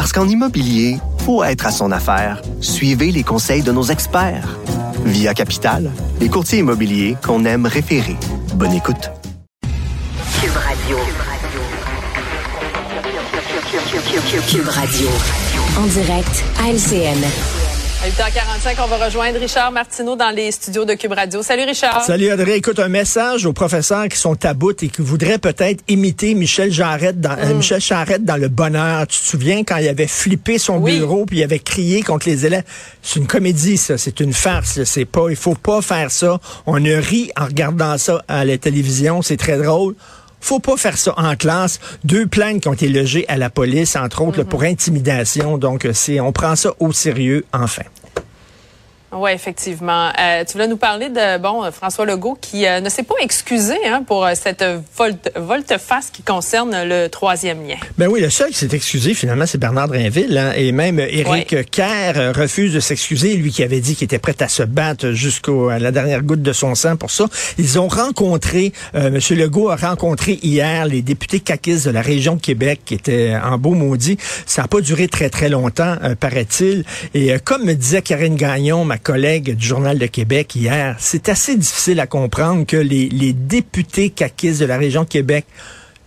Parce qu'en immobilier, faut être à son affaire. Suivez les conseils de nos experts. Via Capital, les courtiers immobiliers qu'on aime référer. Bonne écoute. Cube Radio. Cube Radio. En direct à LCN. À 8h45, on va rejoindre Richard Martineau dans les studios de Cube Radio. Salut Richard. Salut Audrey. Écoute, un message aux professeurs qui sont à bout et qui voudraient peut-être imiter Michel Jarrette dans, euh, Michel Charette dans Le Bonheur. Tu te souviens quand il avait flippé son bureau puis il avait crié contre les élèves? C'est une comédie, ça. C'est une farce. C'est pas, il faut pas faire ça. On a ri en regardant ça à la télévision. C'est très drôle. Faut pas faire ça en classe. Deux plaintes qui ont été logées à la police, entre autres, là, pour intimidation. Donc, c'est, on prend ça au sérieux, enfin. Oui, effectivement. Euh, tu voulais nous parler de bon François Legault qui euh, ne s'est pas excusé hein, pour euh, cette volte, volte-face qui concerne le troisième lien. Ben oui, le seul qui s'est excusé finalement, c'est Bernard Drinville. Hein, et même Éric Kerr refuse de s'excuser, lui qui avait dit qu'il était prêt à se battre jusqu'à la dernière goutte de son sang pour ça. Ils ont rencontré, Monsieur Legault a rencontré hier les députés caquistes de la région de Québec qui étaient en beau maudit. Ça n'a pas duré très très longtemps, paraît-il. Et comme me disait Karine Gagnon, ma collègue du Journal de Québec hier, c'est assez difficile à comprendre que les, députés caquistes de la région Québec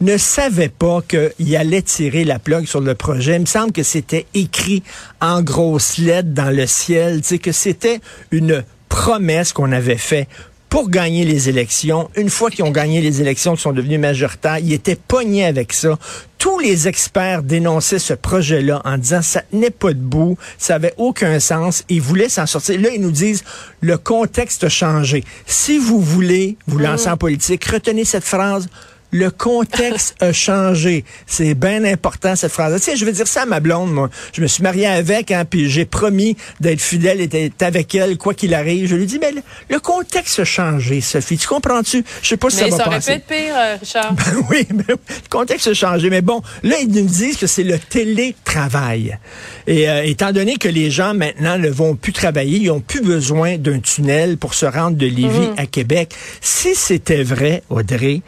ne savaient pas qu'il allait tirer la plug sur le projet. Il me semble que c'était écrit en grosses lettres dans le ciel, que c'était une promesse qu'on avait faite pour gagner les élections. Une fois qu'ils ont gagné les élections, qu'ils sont devenus majoritaires, ils étaient pognés avec ça. Tous les experts dénonçaient ce projet-là en disant ça n'est pas debout, ça avait aucun sens. Ils voulaient s'en sortir. Là, ils nous disent le contexte a changé. Si vous voulez vous lancer en politique, retenez cette phrase le contexte a changé. C'est bien important, cette phrase. Tu sais, je veux dire ça à ma blonde, moi. Je me suis marié avec, hein, puis j'ai promis d'être fidèle et d'être avec elle, quoi qu'il arrive. Je lui dis, mais le, contexte a changé, Sophie. Tu comprends-tu? Je sais pas si ça va ça aurait pu être pire, euh, Richard. Ben oui, mais le contexte a changé. Mais bon, là, ils nous disent que c'est le télétravail. Et euh, étant donné que les gens, maintenant, ne vont plus travailler, ils ont plus besoin d'un tunnel pour se rendre de Lévis Mhm. à Québec. Si c'était vrai, Audrey,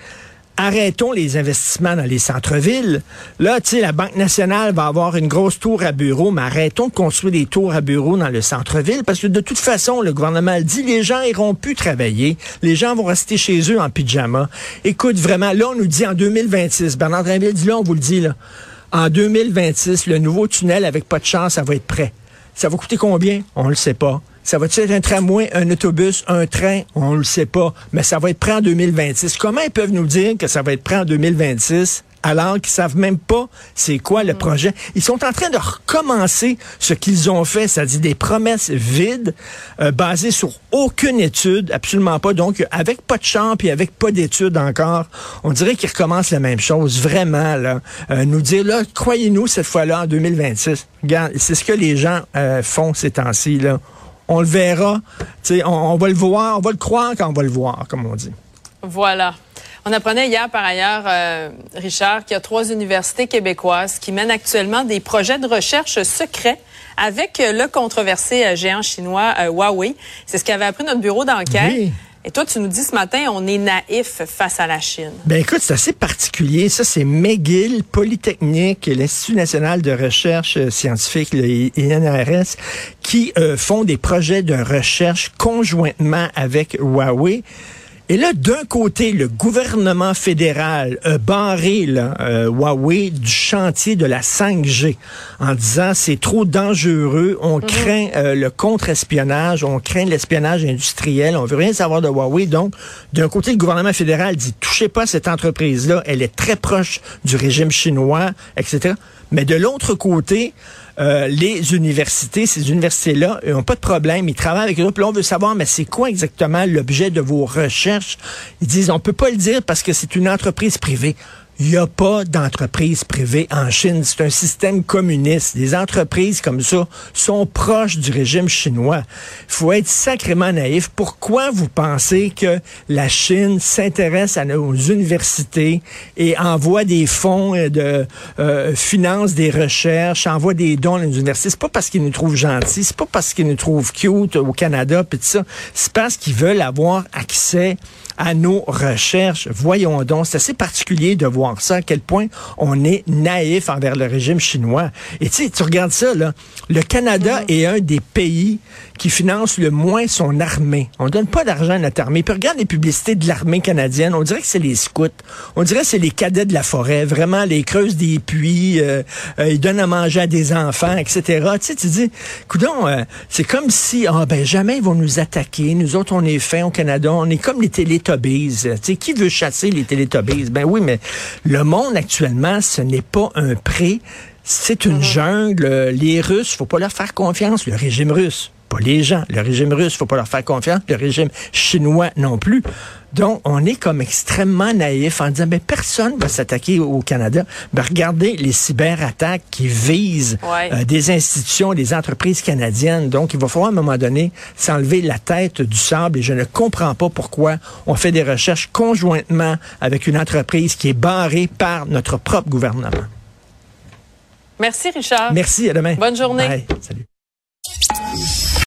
arrêtons les investissements dans les centres-villes. Là, tu sais, la Banque nationale va avoir une grosse tour à bureaux, mais arrêtons de construire des tours à bureaux dans le centre-ville parce que de toute façon, le gouvernement le dit, les gens iront plus travailler. Les gens vont rester chez eux en pyjama. Écoute, vraiment, là, on nous dit en 2026, Bernard Drinville dit là, on vous le dit, là, en 2026, le nouveau tunnel, avec pas de chance, ça va être prêt. Ça va coûter combien? On le sait pas. Ça va être un tramway, un autobus, un train? On le sait pas. Mais ça va être prêt en 2026. Comment ils peuvent nous dire que ça va être prêt en 2026 alors qu'ils savent même pas c'est quoi le projet? Ils sont en train de recommencer ce qu'ils ont fait, c'est-à-dire des promesses vides, euh, basées sur aucune étude, absolument pas. Donc, avec pas de champ et avec pas d'études encore, on dirait qu'ils recommencent la même chose, vraiment, là. Euh, nous dire, là, croyez-nous, cette fois-là, en 2026. Regarde, c'est ce que les gens euh, font ces temps-ci, là on le verra. On, on va le voir, on va le croire quand on va le voir, comme on dit. Voilà. On apprenait hier, par ailleurs, euh, Richard, qu'il y a trois universités québécoises qui mènent actuellement des projets de recherche secrets avec le controversé euh, géant chinois euh, Huawei. C'est ce qu'avait appris notre bureau d'enquête. Oui. Et toi, tu nous dis ce matin, on est naïf face à la Chine. Ben écoute, c'est assez particulier. Ça, c'est McGill, Polytechnique, l'Institut national de recherche euh, scientifique, le INRS, qui euh, font des projets de recherche conjointement avec Huawei. Et là, d'un côté, le gouvernement fédéral a barré là, euh, Huawei du chantier de la 5G en disant c'est trop dangereux, on craint euh, le contre-espionnage, on craint l'espionnage industriel, on veut rien savoir de Huawei. Donc, d'un côté, le gouvernement fédéral dit touchez pas cette entreprise-là, elle est très proche du régime chinois, etc. Mais de l'autre côté, euh, les universités, ces universités-là, n'ont pas de problème. Ils travaillent avec eux. Puis là, on veut savoir, mais c'est quoi exactement l'objet de vos recherches? Ils disent, on peut pas le dire parce que c'est une entreprise privée. Il n'y a pas d'entreprise privée en Chine. C'est un système communiste. Des entreprises comme ça sont proches du régime chinois. Il faut être sacrément naïf. Pourquoi vous pensez que la Chine s'intéresse à nos universités et envoie des fonds de euh, finance des recherches, envoie des dons à nos universités? C'est pas parce qu'ils nous trouvent gentils, c'est pas parce qu'ils nous trouvent cute au Canada, puis tout ça. C'est parce qu'ils veulent avoir accès à nos recherches. Voyons donc, c'est assez particulier de voir ça, à quel point on est naïf envers le régime chinois. Et tu sais, tu regardes ça, là, le Canada mm. est un des pays qui finance le moins son armée. On donne pas d'argent à notre armée. Puis regarde les publicités de l'armée canadienne, on dirait que c'est les scouts. On dirait que c'est les cadets de la forêt. Vraiment, les creuses des puits, euh, euh, ils donnent à manger à des enfants, etc. Tu sais, tu dis, coudon, euh, c'est comme si, ah ben jamais ils vont nous attaquer. Nous autres, on est fins au Canada, on est comme les télé Télétobies. qui veut chasser les Télétobies? Ben oui, mais le monde actuellement, ce n'est pas un pré, c'est une mhm. jungle. Les Russes, faut pas leur faire confiance. Le régime russe, pas les gens. Le régime russe, faut pas leur faire confiance. Le régime chinois non plus. Donc, on est comme extrêmement naïf en disant, mais personne va s'attaquer au Canada. Ben, regardez les cyberattaques qui visent euh, des institutions, des entreprises canadiennes. Donc, il va falloir à un moment donné s'enlever la tête du sable et je ne comprends pas pourquoi on fait des recherches conjointement avec une entreprise qui est barrée par notre propre gouvernement. Merci, Richard. Merci, à demain. Bonne journée. Salut.